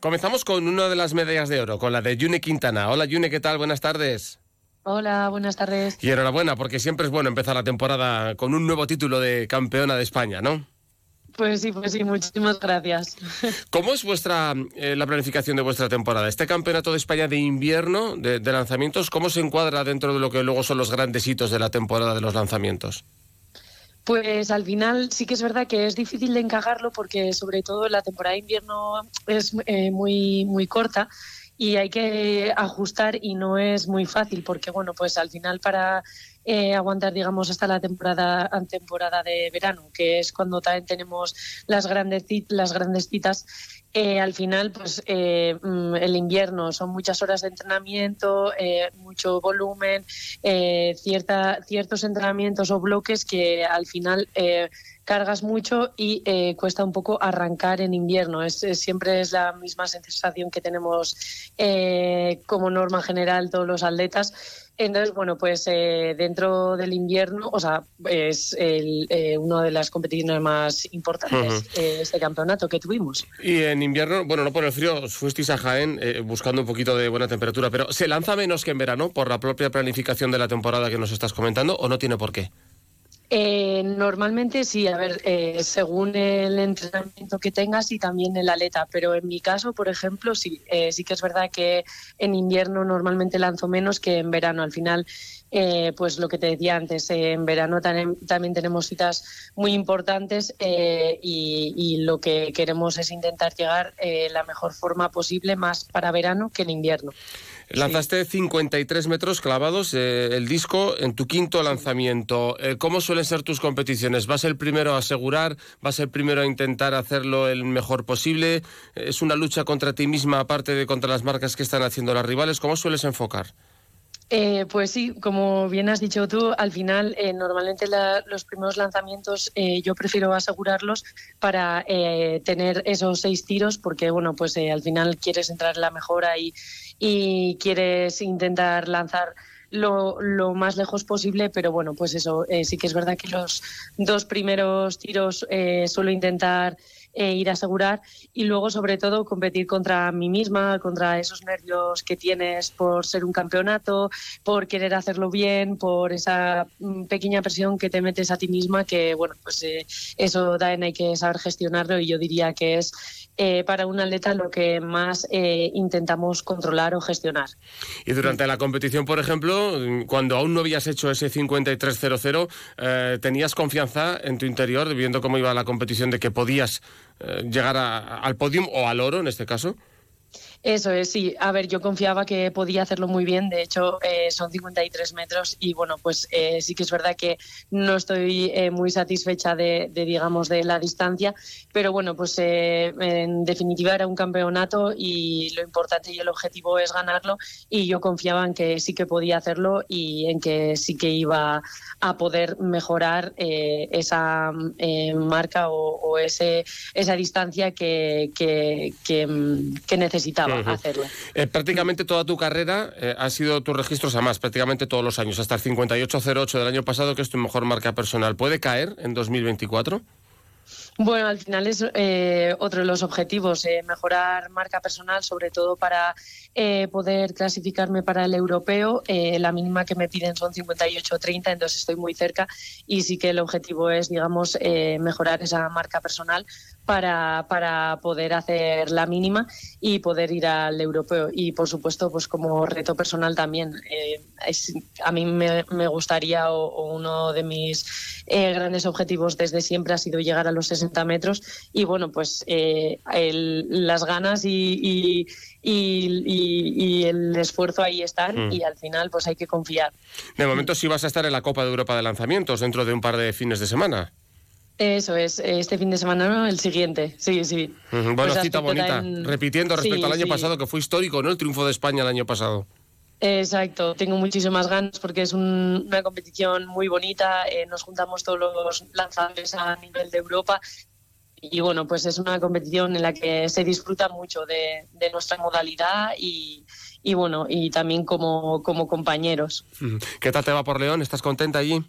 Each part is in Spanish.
Comenzamos con una de las medallas de oro, con la de Yune Quintana. Hola Yune, ¿qué tal? Buenas tardes. Hola, buenas tardes. Y enhorabuena, porque siempre es bueno empezar la temporada con un nuevo título de campeona de España, ¿no? Pues sí, pues sí, muchísimas gracias. ¿Cómo es vuestra eh, la planificación de vuestra temporada? Este campeonato de España de invierno de, de, lanzamientos, ¿cómo se encuadra dentro de lo que luego son los grandes hitos de la temporada de los lanzamientos? Pues al final sí que es verdad que es difícil de encajarlo porque sobre todo la temporada de invierno es eh, muy muy corta y hay que ajustar y no es muy fácil porque bueno pues al final para eh, aguantar digamos hasta la temporada temporada de verano que es cuando también tenemos las grandes las grandes citas eh, al final pues eh, mm, el invierno son muchas horas de entrenamiento mucho volumen cierta ciertos entrenamientos o bloques que al final cargas mucho y cuesta un poco arrancar en invierno. Es, siempre es la misma sensación que tenemos como norma general todos los atletas. Entonces, bueno, pues eh, dentro del invierno, o sea, es el, eh, una de las competiciones más importantes, uh -huh. eh, este campeonato que tuvimos. Y en invierno, bueno, no por el frío, os fuisteis a Jaén eh, buscando un poquito de buena temperatura, pero ¿se lanza menos que en verano por la propia planificación de la temporada que nos estás comentando o no tiene por qué? Eh, normalmente sí, a ver, eh, según el entrenamiento que tengas y también el aleta, pero en mi caso, por ejemplo, sí, eh, sí que es verdad que en invierno normalmente lanzo menos que en verano. Al final, eh, pues lo que te decía antes, eh, en verano también, tenemos citas muy importantes y, y, lo que queremos es intentar llegar la mejor forma posible, más para verano que en invierno. Lanzaste sí. 53 metros clavados eh, el disco en tu quinto lanzamiento. Eh, ¿Cómo suelen ser tus competiciones? ¿Vas el primero a asegurar? ¿Vas el primero a intentar hacerlo el mejor posible? ¿Es una lucha contra ti misma aparte de contra las marcas que están haciendo las rivales? ¿Cómo sueles enfocar? Eh, pues sí, como bien has dicho tú, al final eh, normalmente la, los primeros lanzamientos eh, yo prefiero asegurarlos para eh, tener esos seis tiros porque bueno, pues eh, al final quieres entrar en la mejora y, quieres intentar lanzar lo, lo, más lejos posible, pero bueno, pues eso, eh, sí que es verdad que los dos primeros tiros suelo intentar eh, ir a asegurar y luego sobre todo competir contra mí misma, contra esos nervios que tienes por ser un campeonato, por querer hacerlo bien, por esa mm, pequeña presión que te metes a ti misma que bueno, pues eh, eso también hay que saber gestionarlo y yo diría que es eh, para un atleta lo que más eh, intentamos controlar o gestionar. Y durante la competición, por ejemplo, cuando aún no habías hecho ese 53-0-0, eh, ¿tenías confianza en tu interior, viendo cómo iba la competición, de que podías llegar a, al podium o al oro en este caso? Eso es, sí. A ver, yo confiaba que podía hacerlo muy bien. De hecho, eh, son 53 metros y bueno, pues eh, sí que es verdad que no estoy eh, muy satisfecha de, digamos, de la distancia. Pero bueno, pues eh, en definitiva era un campeonato y lo importante y el objetivo es ganarlo. Y yo confiaba en que sí que podía hacerlo y en que sí que iba a poder mejorar eh, esa marca o, ese, esa distancia que, que, que necesitaba. Uh -huh. hacerlo. Eh, prácticamente toda tu carrera eh, ha sido tus registros a más, prácticamente todos los años, hasta el 58.08 del año pasado, que es tu mejor marca personal. ¿Puede caer en 2024? Bueno, al final es eh, otro de los objetivos, eh, mejorar marca personal, sobre todo para eh, poder clasificarme para el europeo. La mínima que me piden son 58-30, entonces estoy muy cerca y sí que el objetivo es, digamos, mejorar esa marca personal para, para poder hacer la mínima y poder ir al europeo. Y por supuesto, pues como reto personal también. Eh, es, a mí me, me gustaría o, o, uno de mis eh, grandes objetivos desde siempre ha sido llegar a los 60 metros y bueno, pues eh, el, las ganas y, y, y, y, el esfuerzo ahí están mm. y al final pues hay que confiar. De momento sí vas a estar en la Copa de Europa de Lanzamientos dentro de un par de fines de semana. Eso es, este fin de semana, ¿no? El siguiente, sí, sí. Uh -huh. Bueno, pues cita bonita. En... Repitiendo respecto sí, al año sí. pasado, que fue histórico, ¿no? El triunfo de España el año pasado. Exacto, tengo muchísimas ganas porque es un, una competición muy bonita, eh, nos juntamos todos los lanzadores a nivel de Europa y bueno, pues es una competición en la que se disfruta mucho de, de nuestra modalidad y, y, bueno, y también como, como compañeros. ¿Qué tal te va por León? ¿Estás contenta allí?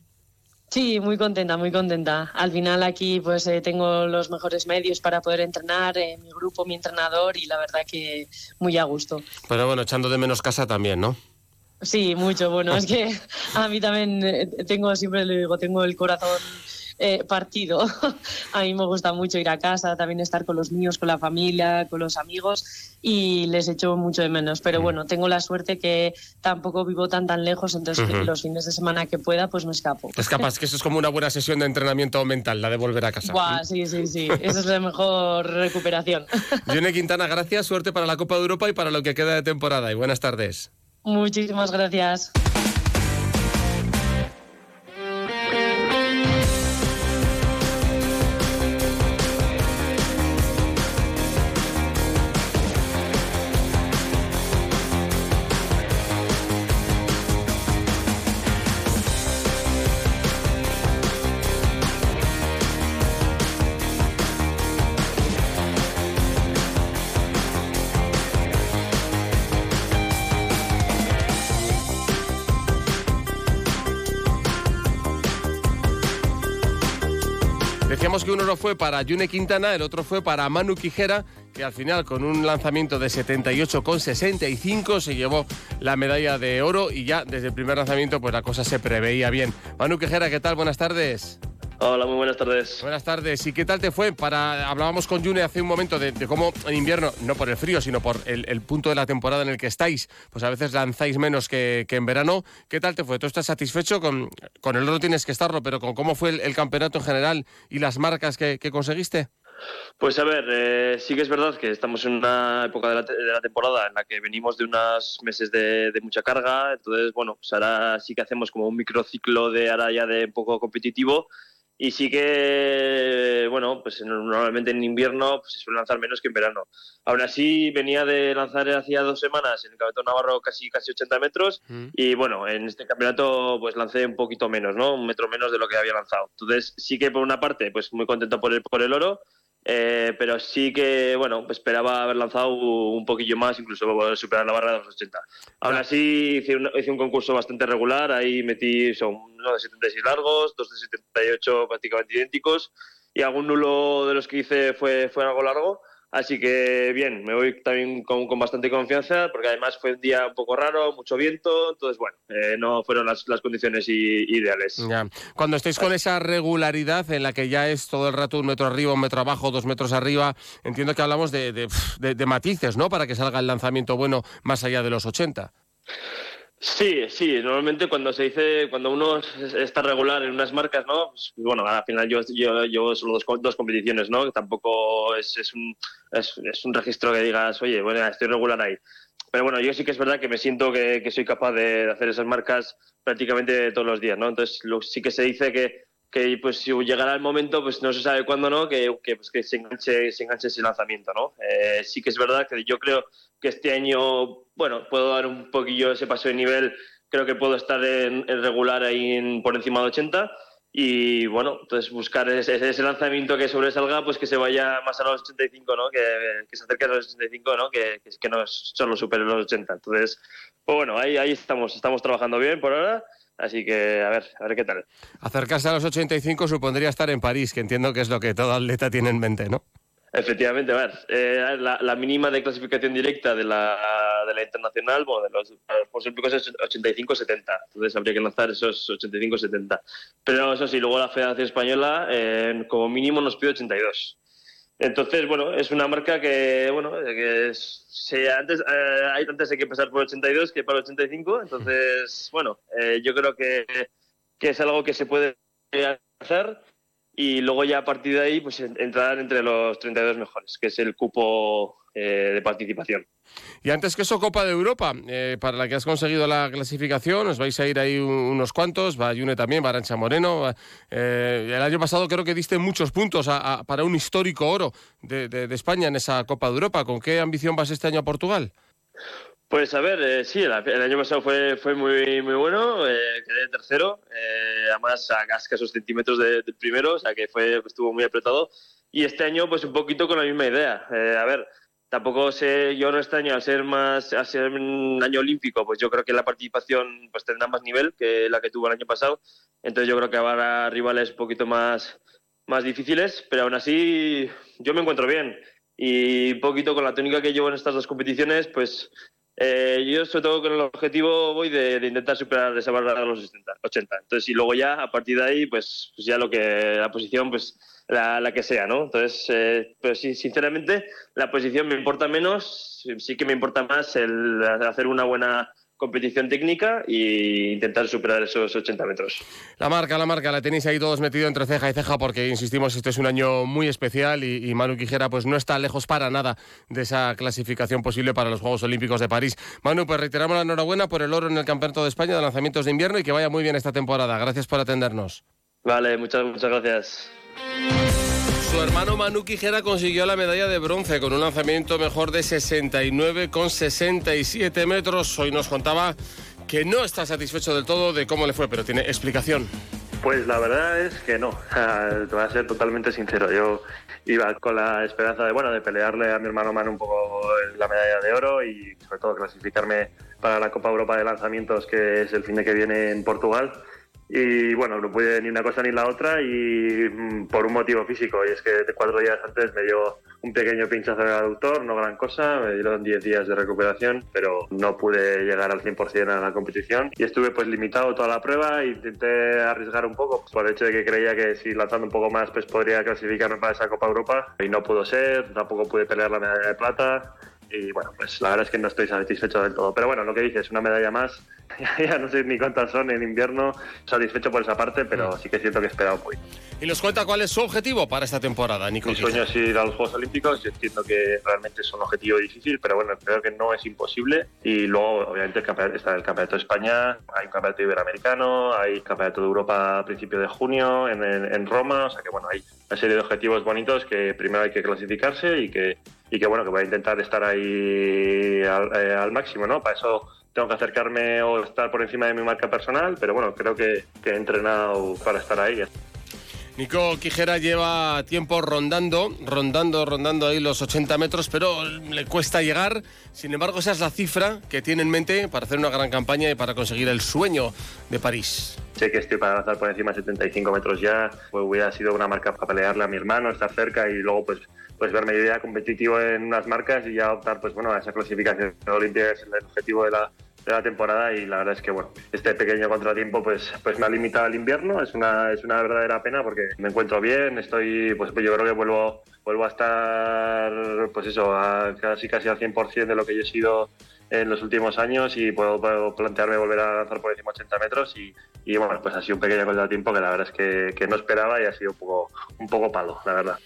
Sí, muy contenta, muy contenta. Al final aquí pues eh, tengo los mejores medios para poder entrenar, eh, mi grupo, mi entrenador y la verdad que muy a gusto. Pero bueno, echando de menos casa también, ¿no? Sí, mucho. Bueno, es que a mí también eh, tengo, siempre le digo, tengo el corazón eh, partido. a mí me gusta mucho ir a casa, también estar con los niños, con la familia, con los amigos y les echo mucho de menos. Pero bueno, tengo la suerte que tampoco vivo tan tan lejos, entonces los fines de semana que pueda, pues me escapo. Es capaz que eso es como una buena sesión de entrenamiento mental, la de volver a casa. sí, sí, sí. Esa es la mejor recuperación. Yone Quintana, gracias, suerte para la Copa de Europa y para lo que queda de temporada. Y buenas tardes. Muchísimas gracias. Decíamos que uno fue para Yune Quintana, el otro fue para Manu Quijera, que al final con un lanzamiento de 78,65 se llevó la medalla de oro y ya desde el primer lanzamiento pues la cosa se preveía bien. Manu Quijera, ¿qué tal? Buenas tardes. Hola, muy buenas tardes. Buenas tardes. ¿Y qué tal te fue? Para Hablábamos con June hace un momento de, cómo en invierno, no por el frío, sino por el, punto de la temporada en el que estáis, pues a veces lanzáis menos que, en verano. ¿Qué tal te fue? ¿Tú estás satisfecho? Con, con el oro tienes que estarlo, pero con cómo fue el, campeonato en general y las marcas que, conseguiste. Pues a ver, eh, sí que es verdad que estamos en una época de la, temporada en la que venimos de unos meses de, mucha carga, entonces, bueno, pues ahora sí que hacemos como un microciclo de ahora ya de un poco competitivo y sí que, bueno, pues normalmente en invierno pues, se suele lanzar menos que en verano. Aún así, venía de lanzar hacía dos semanas en el Campeonato Navarro casi, casi 80 metros mm. y bueno, en este campeonato pues lancé un poquito menos, ¿no? Un metro menos de lo que había lanzado. Entonces sí que por una parte pues muy contento por el, por el oro, eh, pero sí que, bueno, esperaba haber lanzado un poquillo más, incluso superar la barra de los 80. Aún así, hice un, hice un concurso bastante regular, ahí metí son uno de 76 largos, dos de 78 prácticamente idénticos, y algún nulo de los que hice fue, fue algo largo, Así que bien, me voy también con, bastante confianza, porque además fue un día un poco raro, mucho viento, entonces bueno, eh, no fueron las, condiciones ideales. Cuando estéis con esa regularidad en la que ya es todo el rato un metro arriba, un metro abajo, dos metros arriba, entiendo que hablamos de, de matices, ¿no? Para que salga el lanzamiento bueno más allá de los 80. Sí, sí, normalmente cuando se dice, cuando uno está regular en unas marcas, ¿no? Pues, bueno, al final yo llevo solo dos, dos, competiciones, ¿no? Tampoco es, un, registro que digas, oye, bueno, estoy regular ahí. Pero bueno, yo sí que es verdad que me siento que, soy capaz de hacer esas marcas prácticamente todos los días, ¿no? Entonces sí que se dice que, que pues si llegará el momento, pues no se sabe cuándo, ¿no? Que, que, pues, se, enganche, se enganche ese lanzamiento, ¿no? Eh, sí que es verdad que yo creo que este año, bueno, puedo dar un poquillo ese paso de nivel, creo que puedo estar en, regular ahí en, por encima de 80 y bueno, entonces buscar ese, ese, lanzamiento que sobresalga, pues que se vaya más a los 85, ¿no? Que, se acerque a los 85, ¿no? Que, que no solo supere los 80. Entonces, pues bueno, ahí, ahí estamos, estamos trabajando bien por ahora. Así que a ver, a ver qué tal. Acercarse a los 85 supondría estar en París, que entiendo que es lo que todo atleta tiene en mente, ¿no? Efectivamente, a ver, eh, la, mínima de clasificación directa de la, de la internacional, bueno, de los, Olímpicos es 85-70, entonces habría que lanzar esos 85-70. Pero eso sí, luego la Federación Española eh, como mínimo nos pide 82. Entonces, bueno, es una marca que, bueno, que antes, eh, hay, antes hay que pasar por 82 que para 85, entonces, bueno, yo creo que, que es algo que se puede hacer y luego ya a partir de ahí pues entrar entre los 32 mejores, que es el cupo eh, de participación. Y antes que eso, Copa de Europa, eh, para la que has conseguido la clasificación, os vais a ir ahí unos cuantos, va Yune también, va Arancha Moreno. Eh, el año pasado creo que diste muchos puntos para un histórico oro de España en esa Copa de Europa. ¿Con qué ambición vas este año a Portugal? Pues a ver, eh, sí, el, año pasado fue, fue muy, muy bueno, eh, quedé tercero, eh, además a escasos centímetros del primero, o sea que fue, estuvo muy apretado. Y este año, pues un poquito con la misma idea. a ver, tampoco sé, yo no extraño al ser más, a ser un año olímpico, pues yo creo que la participación pues tendrá más nivel que la que tuvo el año pasado. Entonces yo creo que habrá rivales un poquito más, más difíciles, pero aún así yo me encuentro bien. Y un poquito con la técnica que llevo en estas dos competiciones, pues eh, yo sobre todo con el objetivo voy de, intentar superar esa barrera de los 80. Entonces, y luego ya, a partir de ahí, pues, pues ya lo que, la posición, pues la, la que sea, ¿no? Entonces, eh, pues sí, sinceramente, la posición me importa menos, sí que me importa más el hacer una buena competición técnica e intentar superar esos 80 metros. La marca, la marca, la tenéis ahí todos metido entre ceja y ceja porque, insistimos, este es un año muy especial y, Manu Quijera pues no está lejos para nada de esa clasificación posible para los Juegos Olímpicos de París. Manu, pues reiteramos la enhorabuena por el oro en el Campeonato de España de lanzamientos de invierno y que vaya muy bien esta temporada. Gracias por atendernos. Vale, muchas, muchas gracias. Su hermano Manu Quijera consiguió la medalla de bronce con un lanzamiento mejor de 69,67 metros. Hoy nos contaba que no está satisfecho del todo de cómo le fue, pero tiene explicación. Pues la verdad es que no, te voy a ser totalmente sincero. Yo iba con la esperanza de, bueno, de pelearle a mi hermano Manu un poco la medalla de oro y sobre todo clasificarme para la Copa Europa de Lanzamientos que es el fin de que viene en Portugal y bueno, no pude ni una cosa ni la otra y mm, por un motivo físico. Y es que cuatro días antes me dio un pequeño pinchazo en el aductor, no gran cosa, me dieron 10 días de recuperación, pero no pude llegar al 100% a la competición. Y estuve pues limitado toda la prueba intenté arriesgar un poco por el hecho de que creía que si lanzando un poco más pues podría clasificarme para esa Copa Europa. Y no pudo ser, tampoco pude pelear la medalla de plata y bueno, pues la verdad es que no estoy satisfecho del todo. Pero bueno, lo que dices, una medalla más, ya no sé ni cuántas son en invierno, satisfecho por esa parte, pero mm. sí que siento que he esperado muy. Y nos cuenta cuál es su objetivo para esta temporada, Nico. Mi sueño es ir a los Juegos Olímpicos, yo entiendo que realmente es un objetivo difícil, pero bueno, creo que no es imposible. Y luego, obviamente, está el Campeonato de España, hay un Campeonato Iberoamericano, hay Campeonato de Europa a principio de junio en, en Roma, o sea que bueno, hay una serie de objetivos bonitos que primero hay que clasificarse y que y que bueno, que voy a intentar estar ahí al, eh, al, máximo, ¿no? Para eso tengo que acercarme o estar por encima de mi marca personal, pero bueno, creo que, que he entrenado para estar ahí. Nico Quijera lleva tiempo rondando, rondando, rondando ahí los 80 metros, pero le cuesta llegar. Sin embargo, esa es la cifra que tiene en mente para hacer una gran campaña y para conseguir el sueño de París. Sé que estoy para lanzar por encima de 75 metros ya, pues hubiera sido una marca para pelearle a mi hermano, estar cerca y luego pues pues verme idea competitivo en unas marcas y ya optar pues bueno a esa clasificación olímpica es el objetivo de la, de la temporada y la verdad es que bueno este pequeño contratiempo pues pues me ha limitado al invierno. Es una es una verdadera pena porque me encuentro bien estoy pues yo creo que vuelvo vuelvo a estar pues eso a casi casi al 100% de lo que yo he sido en los últimos años y puedo, plantearme volver a lanzar por encima 80 metros y, y, bueno pues ha sido un pequeño contratiempo que la verdad es que no esperaba y ha sido un poco un poco palo la verdad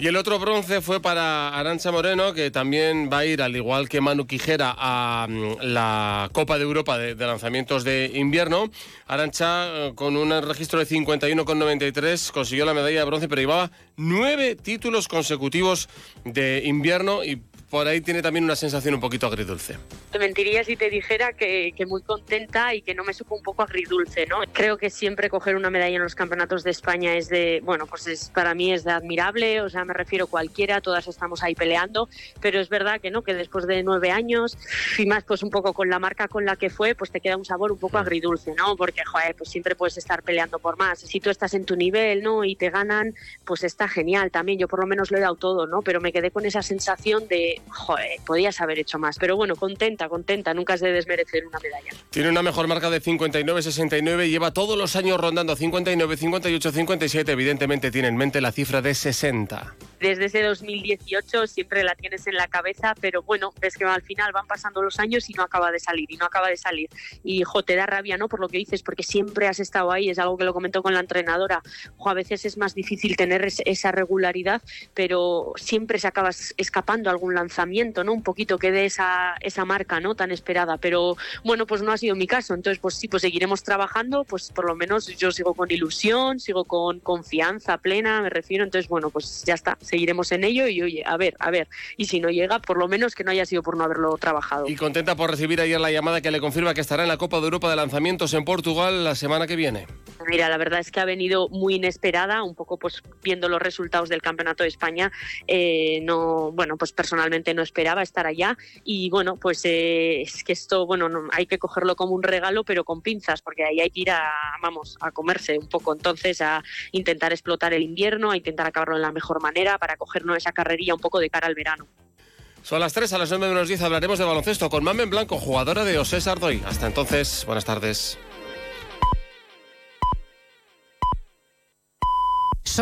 y el otro bronce fue para Arancha Moreno, que también va a ir, al igual que Manu Quijera, a mm, la Copa de Europa de, lanzamientos de invierno. Arancha, eh, con un registro de 51,93, consiguió la medalla de bronce, pero llevaba nueve títulos consecutivos de invierno y por ahí tiene también una sensación un poquito agridulce. Te mentiría si te dijera que, muy contenta y que no me supo un poco agridulce, ¿no? Creo que siempre coger una medalla en los campeonatos de España es de, bueno, pues es, para mí es de admirable, o sea, me refiero cualquiera, todas estamos ahí peleando, pero es verdad que no, que después de nueve años y más pues un poco con la marca con la que fue, pues te queda un sabor un poco agridulce, ¿no? Porque, joder, pues siempre puedes estar peleando por más. Si tú estás en tu nivel, ¿no? Y te ganan, pues está genial también. Yo por lo menos lo he dado todo, ¿no? Pero me quedé con esa sensación de, joder, podías haber hecho más. Pero bueno, contenta, contenta, nunca has de desmerecer una medalla. Tiene una mejor marca de 59-69, lleva todos los años rondando 59, 58, 57. Evidentemente tiene en mente la cifra de 60 desde ese 2018 siempre la tienes en la cabeza, pero bueno, ves que al final van pasando los años y no acaba de salir, y no acaba de salir. Y, jo, te da rabia, ¿no? Por lo que dices, porque siempre has estado ahí, es algo que lo comentó con la entrenadora. Jo, a veces es más difícil tener esa regularidad, pero siempre se acaba escapando algún lanzamiento, ¿no? Un poquito que dé esa, esa marca, ¿no? Tan esperada. Pero bueno, pues no ha sido mi caso. Entonces, pues sí, pues seguiremos trabajando, pues por lo menos yo sigo con ilusión, sigo con confianza plena, me refiero. Entonces, bueno, pues ya está seguiremos en ello y oye, a ver, a ver. Y si no llega, por lo menos que no haya sido por no haberlo trabajado. Y contenta por recibir ayer la llamada que le confirma que estará en la Copa de Europa de Lanzamientos en Portugal la semana que viene. Mira, la verdad es que ha venido muy inesperada, un poco pues viendo los resultados del Campeonato de España, eh, no, bueno, pues personalmente no esperaba estar allá y bueno, pues eh, es que esto, bueno, no, hay que cogerlo como un regalo, pero con pinzas, porque ahí hay que ir a, vamos, a comerse un poco, entonces a intentar explotar el invierno, a intentar acabarlo de la mejor manera para cogernos esa carrería un poco de cara al verano. Son las 3, a las 9 menos 10 hablaremos de baloncesto con Mamen Blanco, jugadora de Osés Ardoy. Hasta entonces, buenas tardes.